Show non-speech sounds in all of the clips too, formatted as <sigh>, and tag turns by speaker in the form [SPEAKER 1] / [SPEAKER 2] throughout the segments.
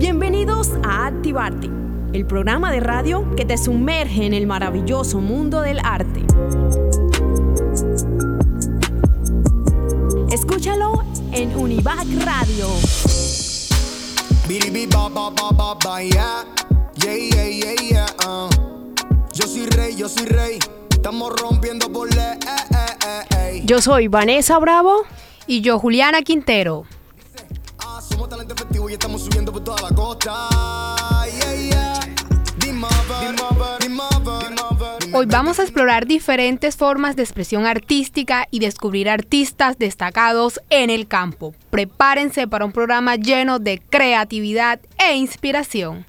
[SPEAKER 1] Bienvenidos a Activarte, el programa de radio que te sumerge en el maravilloso mundo del arte. Escúchalo en Univac Radio.
[SPEAKER 2] Uh. Yo soy rey, yo soy rey. Estamos rompiendo por ley. Eh,
[SPEAKER 1] eh, eh, yo soy Vanessa Bravo.
[SPEAKER 3] Y yo, Juliana Quintero.
[SPEAKER 2] Somos talento efectivo y estamos subiendo por toda la costa.
[SPEAKER 3] Hoy vamos a explorar diferentes formas de expresión artística y descubrir artistas destacados en el campo. Prepárense para un programa lleno de creatividad e inspiración.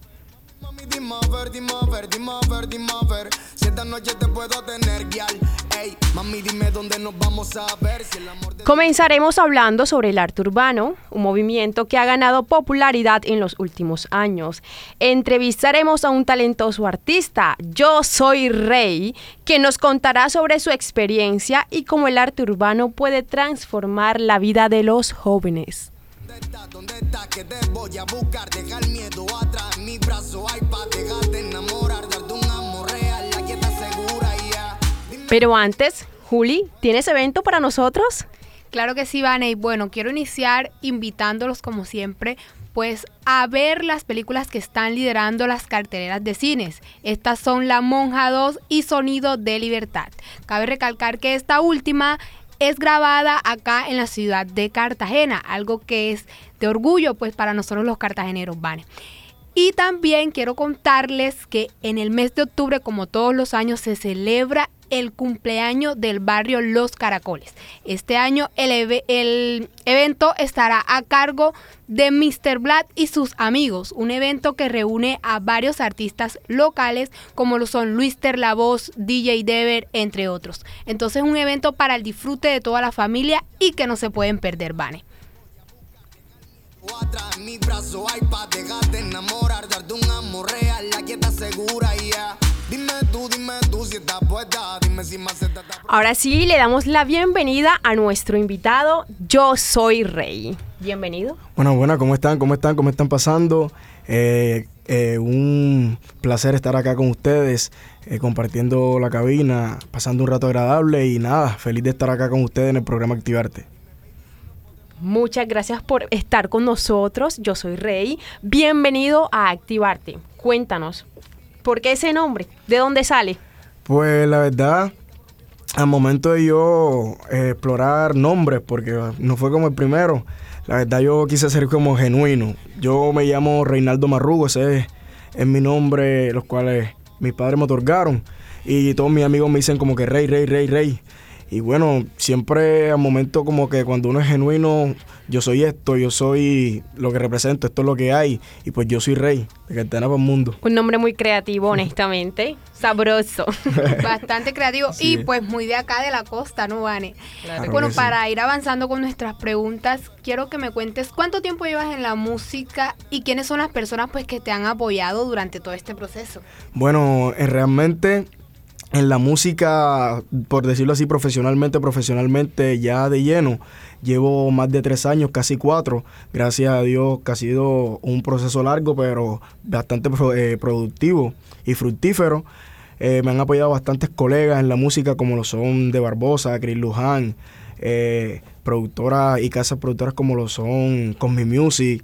[SPEAKER 1] Comenzaremos hablando sobre el arte urbano, un movimiento que ha ganado popularidad en los últimos años. Entrevistaremos a un talentoso artista, Yo Soy Rey, que nos contará sobre su experiencia y cómo el arte urbano puede transformar la vida de los jóvenes. ¿Dónde está? Que te voy a buscar, deja el miedo atrás. Mi brazo hay pa' dejarte enamorar, Pero antes, Juli, ¿tienes evento para nosotros?
[SPEAKER 3] Claro que sí, Vane. Y bueno, quiero iniciar invitándolos como siempre pues a ver las películas que están liderando las carteleras de cines. Estas son La Monja 2 y Sonido de Libertad. Cabe recalcar que esta última es grabada acá en la ciudad de Cartagena, algo que es de orgullo pues para nosotros los cartageneros, ¿vale? Y también quiero contarles que en el mes de octubre, como todos los años, se celebra el cumpleaños del barrio Los Caracoles. Este año el, evento estará a cargo de Mr. Black y sus amigos, un evento que reúne a varios artistas locales como lo son Luis Terlavoz, DJ Dever, entre otros. Entonces un evento para el disfrute de toda la familia y que no se pueden perder, Vane.
[SPEAKER 1] Ahora sí, le damos la bienvenida a nuestro invitado, Yo Soy Rey. Bienvenido.
[SPEAKER 4] Bueno, bueno, ¿cómo están? ¿Cómo están? ¿Cómo están pasando? Eh, eh, un placer estar acá con ustedes, eh, compartiendo la cabina, pasando un rato agradable y nada, feliz de estar acá con ustedes en el programa Activarte.
[SPEAKER 1] Muchas gracias por estar con nosotros. Yo soy Rey. Bienvenido a Activarte. Cuéntanos, ¿por qué ese nombre? ¿De dónde sale?
[SPEAKER 4] Pues la verdad, al momento de yo eh, explorar nombres, porque no fue como el primero, la verdad yo quise ser como genuino. Yo me llamo Reinaldo Marrugo, ese es, mi nombre, los cuales mis padres me otorgaron. Y todos mis amigos me dicen como que rey, rey, rey, rey. Y bueno, siempre al momento como que cuando uno es genuino, yo soy esto, yo soy lo que represento, esto es lo que hay. Y pues yo soy rey de Cartagena para el mundo.
[SPEAKER 1] Un nombre muy creativo, honestamente. Sabroso. <laughs>
[SPEAKER 3] Bastante creativo. Y pues muy de acá de la costa, ¿no, Vane? bueno, para ir avanzando con nuestras preguntas, quiero que me cuentes cuánto tiempo llevas en la música y quiénes son las personas pues que te han apoyado durante todo este proceso.
[SPEAKER 4] Bueno, eh, realmente en la música, por decirlo así, profesionalmente, profesionalmente ya de lleno, llevo más de tres años, casi cuatro. Gracias a Dios que ha sido un proceso largo, pero bastante eh, productivo y fructífero. Eh, me han apoyado bastantes colegas en la música, como lo son De Barbosa, Chris Luján, eh, productoras y casas productoras como lo son Cosmi Music,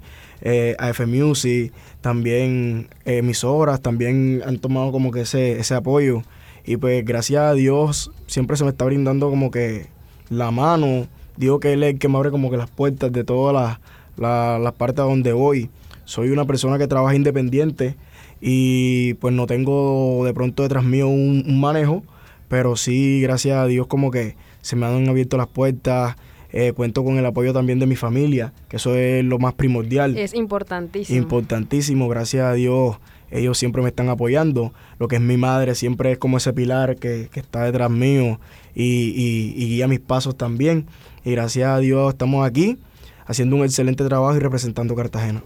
[SPEAKER 4] AF Music, también emisoras, también han tomado como que ese, ese apoyo. Y pues gracias a Dios siempre se me está brindando como que la mano. Digo que Él es el que me abre como que las puertas de todas las, partes a donde voy. Soy una persona que trabaja independiente y pues no tengo de pronto detrás mío un, manejo, pero sí, gracias a Dios como que se me han abierto las puertas. Eh, cuento con el apoyo también de mi familia, que eso es lo más primordial.
[SPEAKER 1] Es importantísimo.
[SPEAKER 4] Importantísimo, gracias a Dios ellos siempre me están apoyando. Lo que es mi madre siempre es como ese pilar que, está detrás mío y, guía mis pasos también. Y gracias a Dios estamos aquí haciendo un excelente trabajo y representando Cartagena.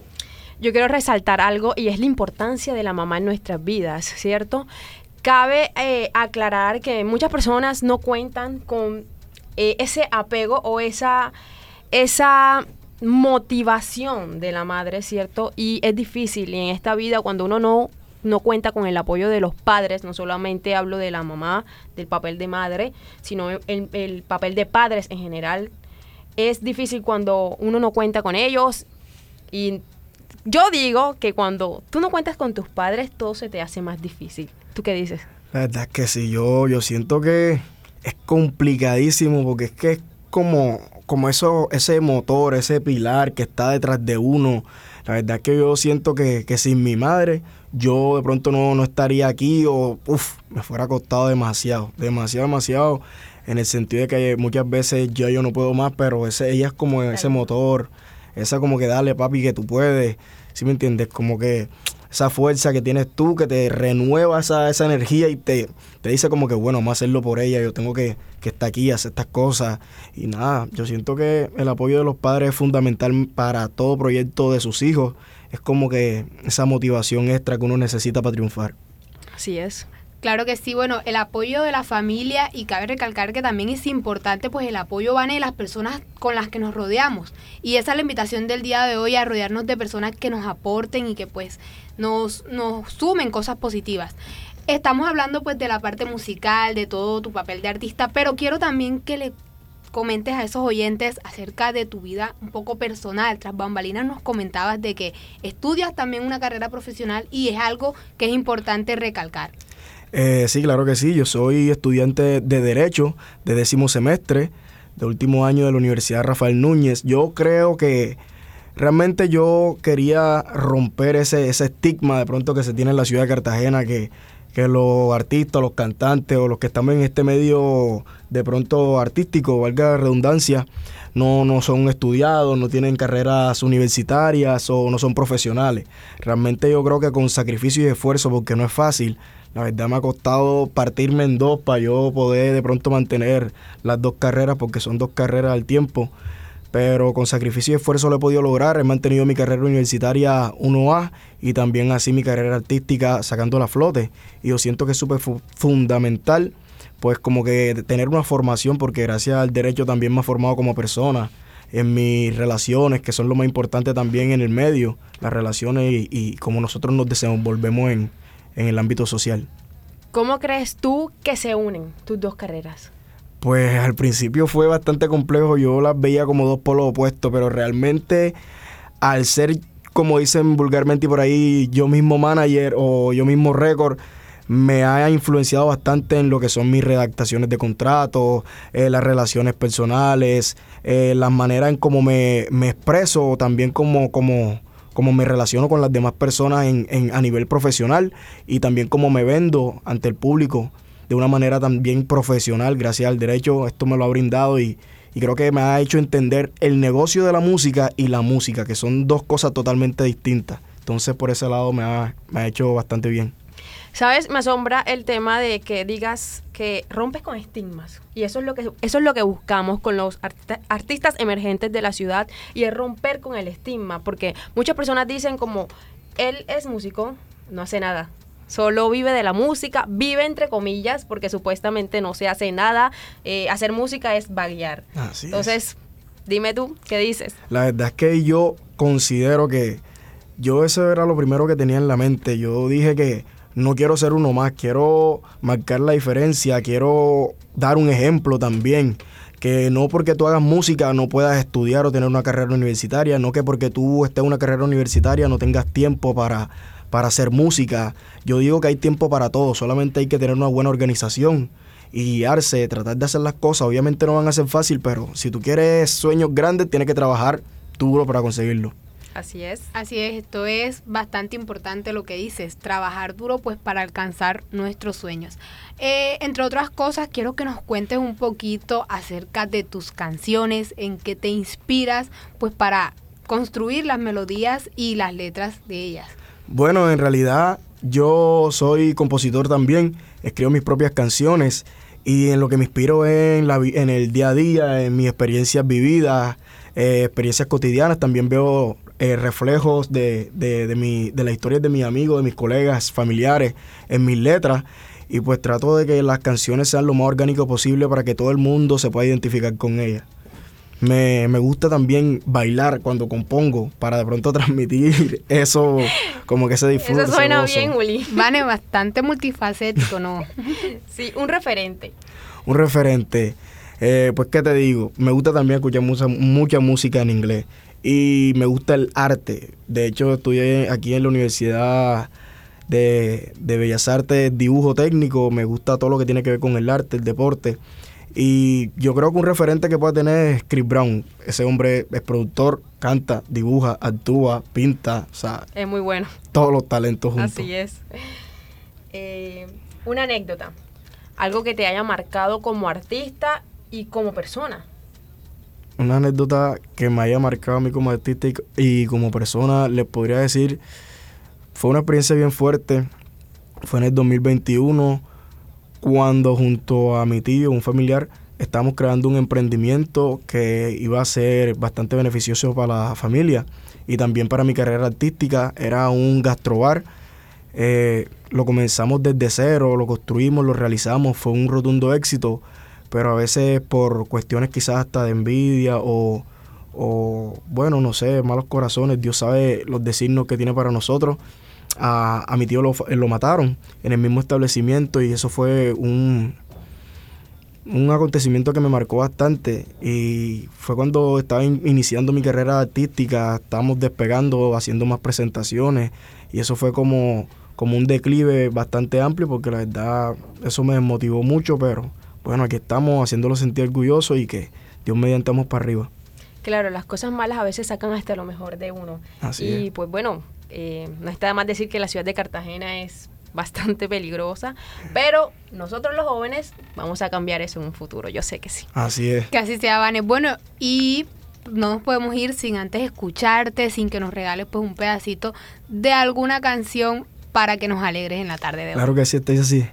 [SPEAKER 1] Yo quiero resaltar algo y es la importancia de la mamá en nuestras vidas, ¿cierto? Cabe eh, aclarar que muchas personas no cuentan con eh, ese apego o esa, esa motivación de la madre, ¿cierto? Y es difícil y en esta vida cuando uno no no cuenta con el apoyo de los padres, no solamente hablo de la mamá, del papel de madre, sino el, el papel de padres en general. Es difícil cuando uno no cuenta con ellos y yo digo que cuando tú no cuentas con tus padres, todo se te hace más difícil. ¿Tú qué dices?
[SPEAKER 4] La verdad es que sí, yo, yo siento que es complicadísimo porque es que como, como eso, ese motor, ese pilar que está detrás de uno. La verdad es que yo siento que, que sin mi madre yo de pronto no, no estaría aquí o uf, me fuera costado demasiado, demasiado, demasiado, en el sentido de que muchas veces yo, yo no puedo más, pero ese, ella es como ese motor, esa como que dale papi que tú puedes, ¿sí me entiendes? Como que esa fuerza que tienes tú, que te renueva esa, esa energía y te, te dice como que, bueno, vamos a hacerlo por ella, yo tengo que, que estar aquí, hacer estas cosas. Y nada, yo siento que el apoyo de los padres es fundamental para todo proyecto de sus hijos. Es como que esa motivación extra que uno necesita para triunfar.
[SPEAKER 1] Así es.
[SPEAKER 3] Claro que sí, bueno, el apoyo de la familia y cabe recalcar que también es importante pues el apoyo van de las personas con las que nos rodeamos y esa es la invitación del día de hoy a rodearnos de personas que nos aporten y que pues nos, nos sumen cosas positivas. Estamos hablando pues de la parte musical, de todo tu papel de artista, pero quiero también que le comentes a esos oyentes acerca de tu vida un poco personal. Tras bambalinas nos comentabas de que estudias también una carrera profesional y es algo que es importante recalcar.
[SPEAKER 4] Eh, sí, claro que sí. Yo soy estudiante de Derecho de décimo semestre, de último año de la Universidad Rafael Núñez. Yo creo que realmente yo quería romper ese, ese estigma de pronto que se tiene en la ciudad de Cartagena, que, que los artistas, los cantantes o los que están en este medio de pronto artístico, valga la redundancia, no, no son estudiados, no tienen carreras universitarias o no son profesionales. Realmente yo creo que con sacrificio y esfuerzo, porque no es fácil, la verdad me ha costado partirme en dos para yo poder de pronto mantener las dos carreras, porque son dos carreras al tiempo. Pero con sacrificio y esfuerzo lo he podido lograr. He mantenido mi carrera universitaria 1A y también así mi carrera artística sacando la flote. Y yo siento que es súper fundamental, pues como que tener una formación, porque gracias al derecho también me ha formado como persona en mis relaciones, que son lo más importante también en el medio, las relaciones y, y cómo nosotros nos desenvolvemos en, en el ámbito social.
[SPEAKER 1] ¿Cómo crees tú que se unen tus dos carreras?
[SPEAKER 4] Pues al principio fue bastante complejo, yo las veía como dos polos opuestos, pero realmente al ser, como dicen vulgarmente por ahí, yo mismo manager o yo mismo récord, me ha influenciado bastante en lo que son mis redactaciones de contratos, eh, las relaciones personales, eh, la manera en cómo me, me expreso, también como, como, me relaciono con las demás personas en, en, a nivel profesional y también cómo me vendo ante el público de una manera también profesional, gracias al derecho, esto me lo ha brindado y, y creo que me ha hecho entender el negocio de la música y la música, que son dos cosas totalmente distintas. Entonces por ese lado me ha, me ha hecho bastante bien.
[SPEAKER 1] ¿Sabes? Me asombra el tema de que digas que rompes con estigmas. Y eso es lo que, eso es lo que buscamos con los artistas, artistas emergentes de la ciudad y es romper con el estigma. Porque muchas personas dicen como, él es músico, no hace nada. Solo vive de la música, vive entre comillas, porque supuestamente no se hace nada. Eh, hacer música es vaguear.
[SPEAKER 4] Así
[SPEAKER 1] Entonces,
[SPEAKER 4] es.
[SPEAKER 1] dime tú, ¿qué dices?
[SPEAKER 4] La verdad es que yo considero que yo eso era lo primero que tenía en la mente. Yo dije que no quiero ser uno más, quiero marcar la diferencia, quiero dar un ejemplo también. Que no porque tú hagas música no puedas estudiar o tener una carrera universitaria, no que porque tú estés en una carrera universitaria no tengas tiempo para, para hacer música. Yo digo que hay tiempo para todo, solamente hay que tener una buena organización y guiarse, tratar de hacer las cosas. Obviamente no van a ser fácil, pero si tú quieres sueños grandes, tienes que trabajar duro para conseguirlo.
[SPEAKER 1] Así es.
[SPEAKER 3] Así es, esto es bastante importante lo que dices, trabajar duro pues para alcanzar nuestros sueños. Eh, entre otras cosas, quiero que nos cuentes un poquito acerca de tus canciones, en qué te inspiras pues para construir las melodías y las letras de ellas.
[SPEAKER 4] Bueno, en realidad yo soy compositor también, escribo mis propias canciones y en lo que me inspiro es en, la, en el día a día, en mis experiencias vividas, eh, experiencias cotidianas. También veo eh, reflejos de, de, de, mi, de las historias de mis amigos, de mis colegas, familiares en mis letras. Y pues trato de que las canciones sean lo más orgánico posible para que todo el mundo se pueda identificar con ellas. Me, me gusta también bailar cuando compongo para de pronto <laughs> transmitir eso, como que se disfruta.
[SPEAKER 1] Eso suena bien, Uli.
[SPEAKER 3] Vane, bastante multifacético, ¿no? <laughs>
[SPEAKER 1] Sí, un referente.
[SPEAKER 4] Un referente. Eh, pues, ¿qué te digo? Me gusta también escuchar mucha, mucha música en inglés. Y me gusta el arte. De hecho, estudié aquí en la Universidad de, de Bellas Artes, dibujo técnico. Me gusta todo lo que tiene que ver con el arte, el deporte. Y yo creo que un referente que puede tener es Chris Brown. Ese hombre es productor, canta, dibuja, actúa, pinta, o sea,
[SPEAKER 1] Es muy bueno.
[SPEAKER 4] todos los talentos juntos.
[SPEAKER 1] Así es. Eh, una anécdota. Algo que te haya marcado como artista y como persona.
[SPEAKER 4] Una anécdota que me haya marcado a mí como artista y, como persona, les podría decir, fue una experiencia bien fuerte. Fue en el 2021 cuando junto a mi tío, un familiar, estábamos creando un emprendimiento que iba a ser bastante beneficioso para la familia y también para mi carrera artística. Era un gastrobar. Eh, lo comenzamos desde cero, lo construimos, lo realizamos, fue un rotundo éxito, pero a veces por cuestiones quizás hasta de envidia o, o, bueno, no sé, malos corazones, Dios sabe los designios que tiene para nosotros. A, a mi tío lo, lo mataron en el mismo establecimiento y eso fue un, un acontecimiento que me marcó bastante y fue cuando estaba in- iniciando mi carrera artística, estábamos despegando, haciendo más presentaciones y eso fue como, como un declive bastante amplio porque la verdad eso me desmotivó mucho, pero bueno, aquí estamos haciéndolo sentir orgulloso y que Dios mediante vamos para arriba.
[SPEAKER 1] Claro, las cosas malas a veces sacan hasta lo mejor de uno.
[SPEAKER 4] Así
[SPEAKER 1] y
[SPEAKER 4] es.
[SPEAKER 1] pues bueno, eh, no está de más decir que la ciudad de Cartagena es bastante <laughs> peligrosa, pero nosotros los jóvenes vamos a cambiar eso en un futuro, yo sé que sí.
[SPEAKER 4] Así es.
[SPEAKER 3] Que así sea, Vane. Bueno, y no nos podemos ir sin antes escucharte, sin que nos regales pues un pedacito de alguna canción para que nos alegres en la tarde de hoy.
[SPEAKER 4] Claro que sí, estáis así.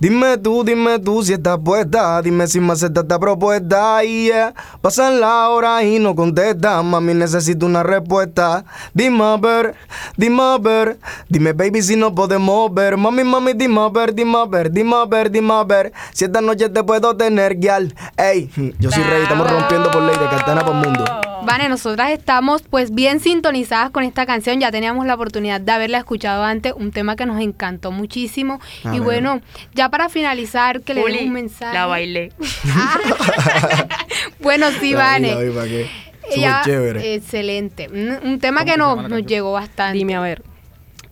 [SPEAKER 4] Dime tú, dime tú si estás puesta. Dime si me aceptas esta propuesta. Y yeah. pasan las horas y no contestas. Mami, necesito una respuesta. Dime a ver, dime a ver. Dime, baby, si no podemos ver. Mami, mami, dime a ver, dime a ver, dime a ver, dime a ver. Si esta noche te puedo tener, guial. Ey, yo soy rey, estamos rompiendo por ley de Cartagena por mundo.
[SPEAKER 3] Vane, nosotras estamos pues bien sintonizadas con esta canción, ya teníamos la oportunidad de haberla escuchado antes, un tema que nos encantó muchísimo.
[SPEAKER 4] A
[SPEAKER 3] y
[SPEAKER 4] ver.
[SPEAKER 3] bueno, ya para finalizar, que le
[SPEAKER 1] Uli,
[SPEAKER 3] den un mensaje.
[SPEAKER 1] La bailé.
[SPEAKER 3] Ah. <laughs> bueno, sí,
[SPEAKER 4] La
[SPEAKER 3] Vane.
[SPEAKER 4] vi, la vi, ¿para qué?
[SPEAKER 3] Ella-
[SPEAKER 4] chévere.
[SPEAKER 3] Excelente. Un, tema que
[SPEAKER 5] ¿Cómo se
[SPEAKER 3] nos, nos llegó bastante.
[SPEAKER 1] Dime a ver.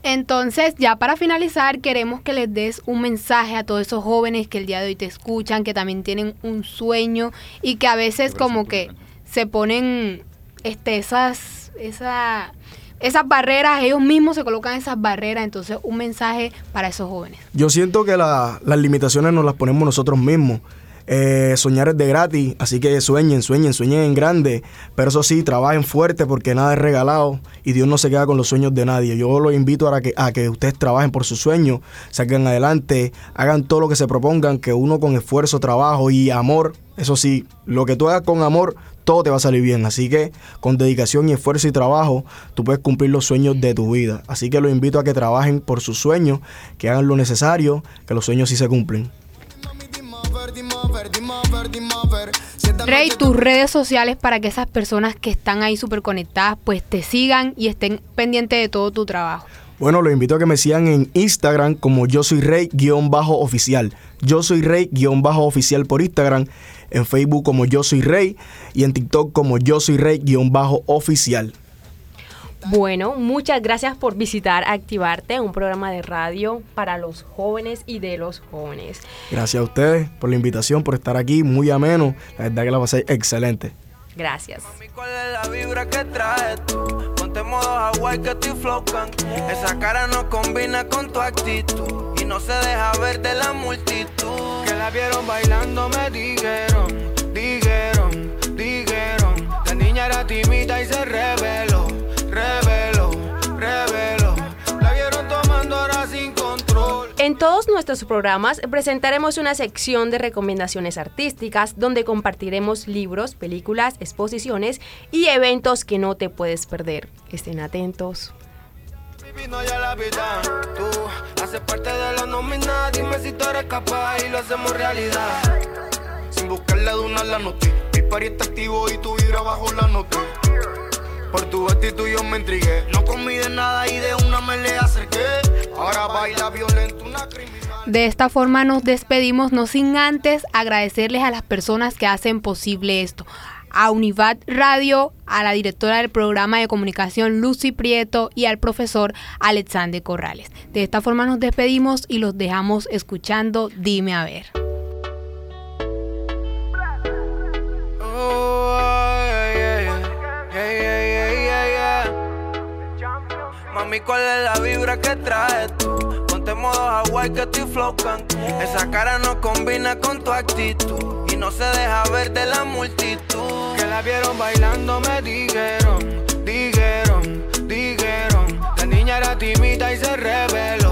[SPEAKER 3] Entonces, ya para finalizar, queremos que les des un mensaje a todos esos jóvenes que el día de hoy te escuchan, que también tienen un sueño y que a veces como que se ponen este, esas, esa, esas barreras, ellos mismos se colocan esas barreras, entonces un mensaje para esos jóvenes.
[SPEAKER 4] Yo siento que la- las limitaciones nos las ponemos nosotros mismos. Eh, soñar es de gratis, así que sueñen, sueñen, sueñen en grande. Pero eso sí, trabajen fuerte porque nada es regalado y Dios no se queda con los sueños de nadie. Yo los invito a que, a que ustedes trabajen por sus sueños, salgan adelante, hagan todo lo que se propongan, que uno con esfuerzo, trabajo y amor, eso sí, lo que tú hagas con amor, todo te va a salir bien. Así que con dedicación y esfuerzo y trabajo, tú puedes cumplir los sueños de tu vida. Así que los invito a que trabajen por sus sueños, que hagan lo necesario, que los sueños sí se cumplen.
[SPEAKER 3] Rey, tus redes sociales para que esas personas que están ahí súper conectadas pues te sigan y estén pendientes de todo tu trabajo.
[SPEAKER 4] Bueno, los invito a que me sigan en Instagram como yo soy rey-oficial. Yo soy rey-oficial por Instagram. En Facebook como yo soy rey. Y en TikTok como yo soy rey-oficial.
[SPEAKER 1] Bueno, muchas gracias por visitar Activarte, un programa de radio para los jóvenes y de los jóvenes.
[SPEAKER 4] Gracias a ustedes por la invitación, por estar aquí. Muy ameno. La verdad que la pasé excelente.
[SPEAKER 1] Gracias.
[SPEAKER 6] Mami, ¿cuál es la vibra que traes tú? Ponte modo Hawaii que estoy flow Cancún. Esa cara no combina con tu actitud y no se deja ver de la multitud. Que la vieron bailando me dijeron, dijeron, dijeron. La niña era tímida y se reveló,
[SPEAKER 1] En todos nuestros programas presentaremos una sección de recomendaciones artísticas donde compartiremos libros, películas, exposiciones y eventos que no te puedes perder. Estén atentos.
[SPEAKER 6] Ya la la la noticia.
[SPEAKER 4] party está activo y tu bajo la. Por tu yo me intrigué. No comí de nada y de una me le acerqué. Ahora baila.
[SPEAKER 3] De esta forma nos despedimos, no sin antes agradecerles a las personas que hacen posible esto. A Univat Radio, a la directora del programa de comunicación Lucy Prieto y al profesor Alexander Corrales. De esta forma nos despedimos y los dejamos escuchando Dime a ver.
[SPEAKER 6] Mami, ¿cuál es la vibra que traes tú? modo Hawaii que estoy flow Esa cara no combina con tu actitud y no se deja ver de la multitud.
[SPEAKER 4] Que la vieron bailando me dijeron, dijeron, dijeron. La niña era timita y se reveló